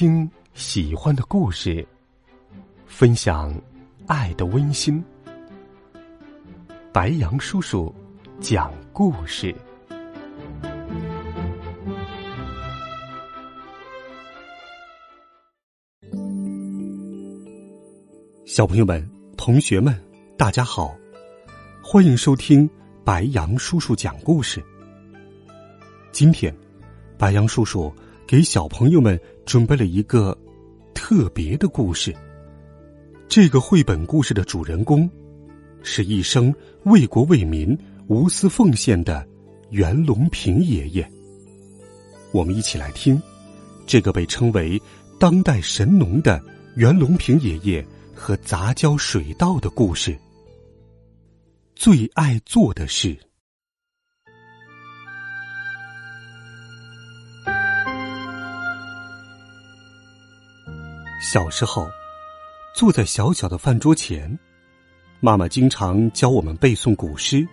听喜欢的故事，分享爱的温馨。白杨叔叔讲故事。小朋友们、同学们，大家好，欢迎收听白杨叔叔讲故事。今天，白杨叔叔。给小朋友们准备了一个特别的故事。这个绘本故事的主人公是一生为国为民、无私奉献的袁隆平爷爷。我们一起来听这个被称为当代神农的袁隆平爷爷和杂交水稻的故事。最爱做的事。小时候，坐在小小的饭桌前，妈妈经常教我们背诵古诗。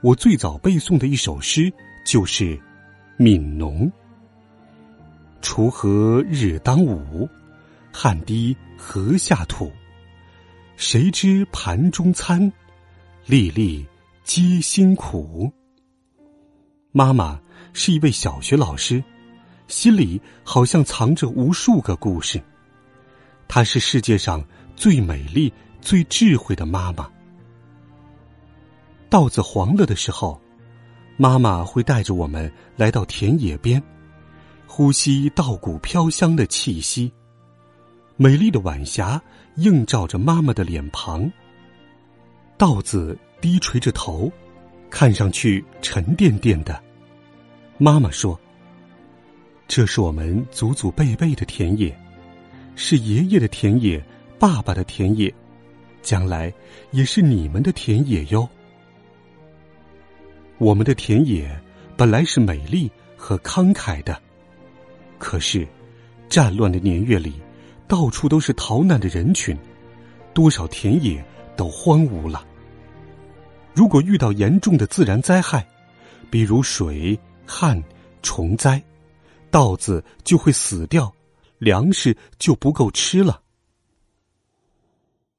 我最早背诵的一首诗就是《悯农》：“锄禾日当午，汗滴禾下土。谁知盘中餐，粒粒皆辛苦。”妈妈是一位小学老师，心里好像藏着无数个故事。她是世界上最美丽、最智慧的妈妈。稻子黄了的时候，妈妈会带着我们来到田野边，呼吸稻谷飘香的气息。美丽的晚霞映照着妈妈的脸庞。稻子低垂着头，看上去沉甸甸的。妈妈说：“这是我们祖祖辈辈的田野。”是爷爷的田野，爸爸的田野，将来也是你们的田野哟。我们的田野本来是美丽和慷慨的，可是战乱的年月里，到处都是逃难的人群，多少田野都荒芜了。如果遇到严重的自然灾害，比如水旱、虫灾，稻子就会死掉。粮食就不够吃了。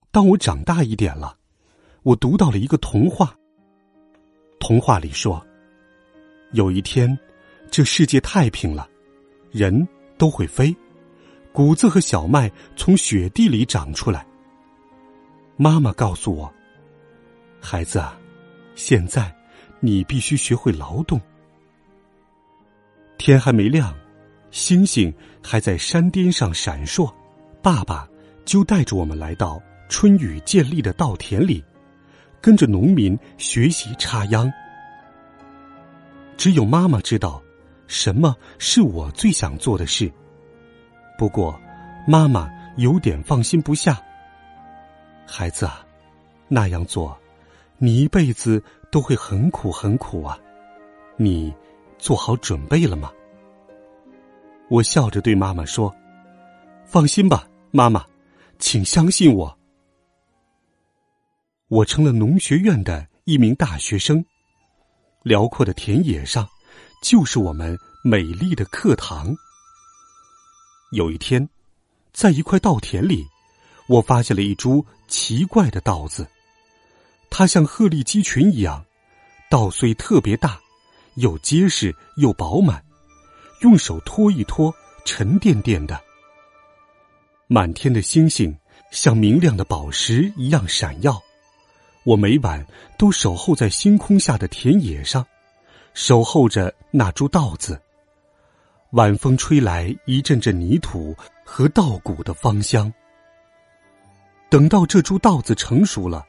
当我长大一点了，我读到了一个童话。童话里说，有一天，这世界太平了，人都会飞，谷子和小麦从雪地里长出来。妈妈告诉我，孩子啊，现在你必须学会劳动。天还没亮。星星还在山巅上闪烁，爸爸就带着我们来到春雨建立的稻田里，跟着农民学习插秧。只有妈妈知道，什么是我最想做的事。不过，妈妈有点放心不下。孩子啊，那样做，你一辈子都会很苦很苦啊！你做好准备了吗？我笑着对妈妈说：“放心吧，妈妈，请相信我。我成了农学院的一名大学生，辽阔的田野上，就是我们美丽的课堂。有一天，在一块稻田里，我发现了一株奇怪的稻子，它像鹤立鸡群一样，稻穗特别大，又结实又饱满。”用手托一托，沉甸甸的。满天的星星像明亮的宝石一样闪耀。我每晚都守候在星空下的田野上，守候着那株稻子。晚风吹来一阵阵泥土和稻谷的芳香。等到这株稻子成熟了，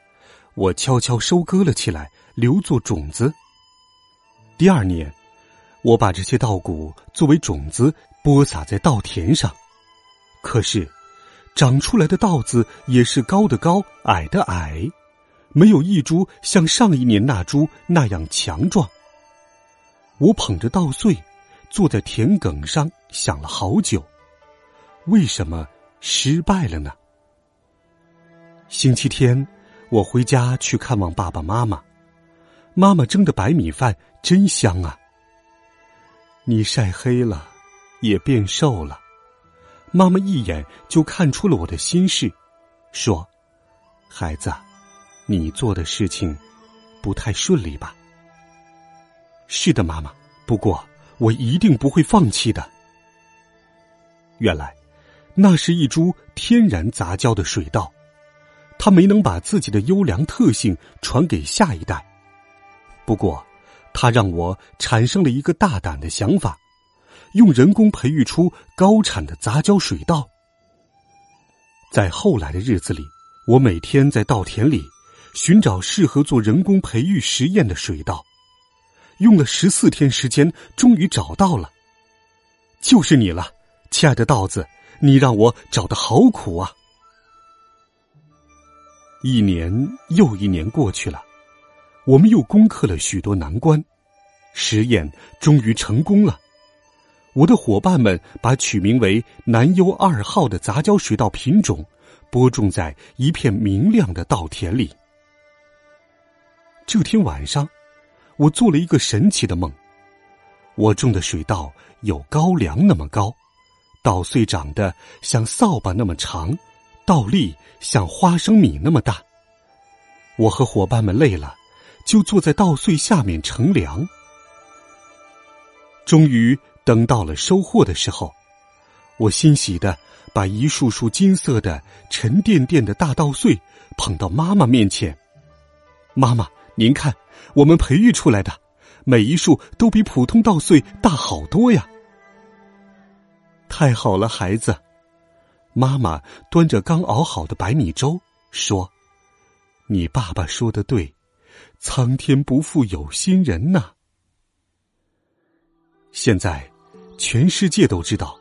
我悄悄收割了起来，留作种子。第二年。我把这些稻谷作为种子播撒在稻田上，可是长出来的稻子也是高的高，矮的矮，没有一株像上一年那株那样强壮。我捧着稻穗，坐在田埂上想了好久，为什么失败了呢？星期天，我回家去看望爸爸妈妈，妈妈蒸的白米饭真香啊。你晒黑了，也变瘦了，妈妈一眼就看出了我的心事，说：“孩子，你做的事情不太顺利吧？”“是的，妈妈。不过我一定不会放弃的。”原来，那是一株天然杂交的水稻，它没能把自己的优良特性传给下一代。不过，它让我产生了一个大胆的想法。用人工培育出高产的杂交水稻。在后来的日子里，我每天在稻田里寻找适合做人工培育实验的水稻，用了十四天时间，终于找到了。就是你了，亲爱的稻子，你让我找的好苦啊！一年又一年过去了，我们又攻克了许多难关，实验终于成功了。我的伙伴们把取名为“南优二号”的杂交水稻品种播种在一片明亮的稻田里。这天晚上，我做了一个神奇的梦。我种的水稻有高粱那么高，稻穗长得像扫把那么长，稻粒像花生米那么大。我和伙伴们累了，就坐在稻穗下面乘凉。终于。等到了收获的时候，我欣喜的把一束束金色的、沉甸甸的大稻穗捧到妈妈面前。妈妈，您看，我们培育出来的每一束都比普通稻穗大好多呀！太好了，孩子。妈妈端着刚熬好的白米粥说：“你爸爸说的对，苍天不负有心人呐。”现在。全世界都知道，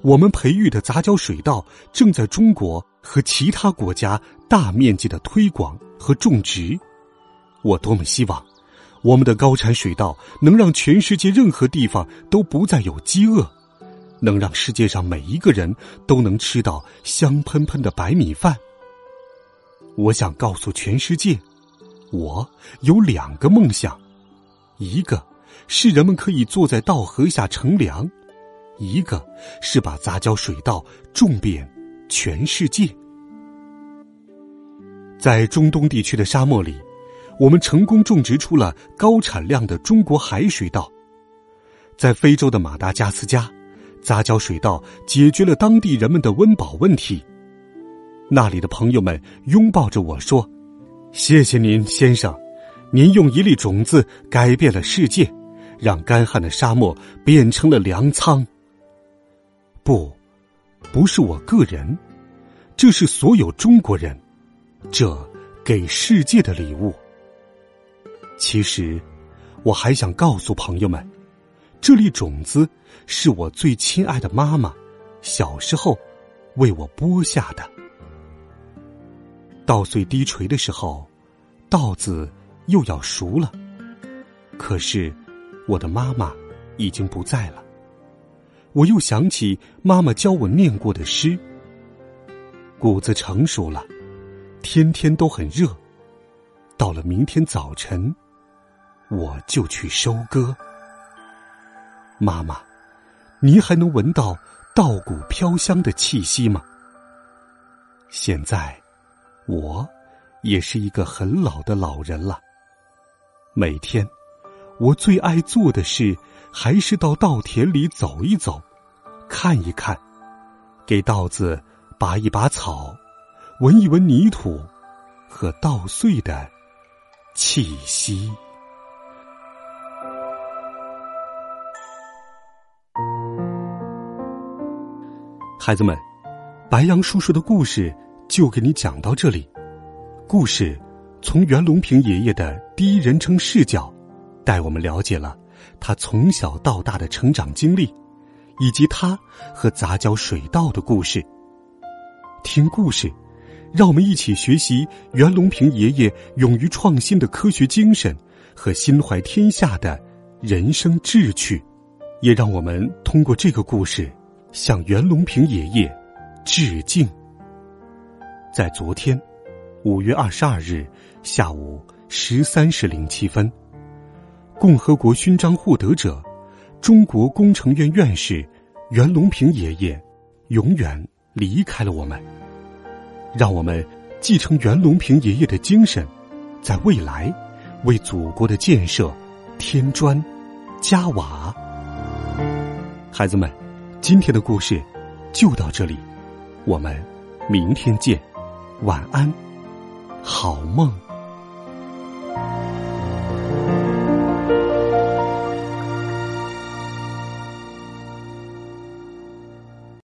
我们培育的杂交水稻正在中国和其他国家大面积的推广和种植。我多么希望，我们的高产水稻能让全世界任何地方都不再有饥饿，能让世界上每一个人都能吃到香喷喷的白米饭。我想告诉全世界，我有两个梦想，一个。是人们可以坐在稻禾下乘凉，一个是把杂交水稻种遍全世界。在中东地区的沙漠里，我们成功种植出了高产量的中国海水稻。在非洲的马达加斯加，杂交水稻解决了当地人们的温饱问题。那里的朋友们拥抱着我说：“谢谢您，先生，您用一粒种子改变了世界。”让干旱的沙漠变成了粮仓。不，不是我个人，这是所有中国人，这给世界的礼物。其实，我还想告诉朋友们，这粒种子是我最亲爱的妈妈小时候为我播下的。稻穗低垂的时候，稻子又要熟了，可是。我的妈妈已经不在了，我又想起妈妈教我念过的诗。谷子成熟了，天天都很热，到了明天早晨，我就去收割。妈妈，您还能闻到稻谷飘香的气息吗？现在，我也是一个很老的老人了，每天。我最爱做的事，还是到稻田里走一走，看一看，给稻子拔一拔草，闻一闻泥土和稻穗的气息。孩子们，白杨叔叔的故事就给你讲到这里。故事从袁隆平爷爷的第一人称视角。带我们了解了他从小到大的成长经历，以及他和杂交水稻的故事。听故事，让我们一起学习袁隆平爷爷勇于创新的科学精神和心怀天下的人生志趣，也让我们通过这个故事向袁隆平爷爷致敬。在昨天，五月二十二日下午十三时零七分。共和国勋章获得者、中国工程院院士袁隆平爷爷永远离开了我们。让我们继承袁隆平爷爷的精神，在未来为祖国的建设添砖加瓦。孩子们，今天的故事就到这里，我们明天见，晚安，好梦。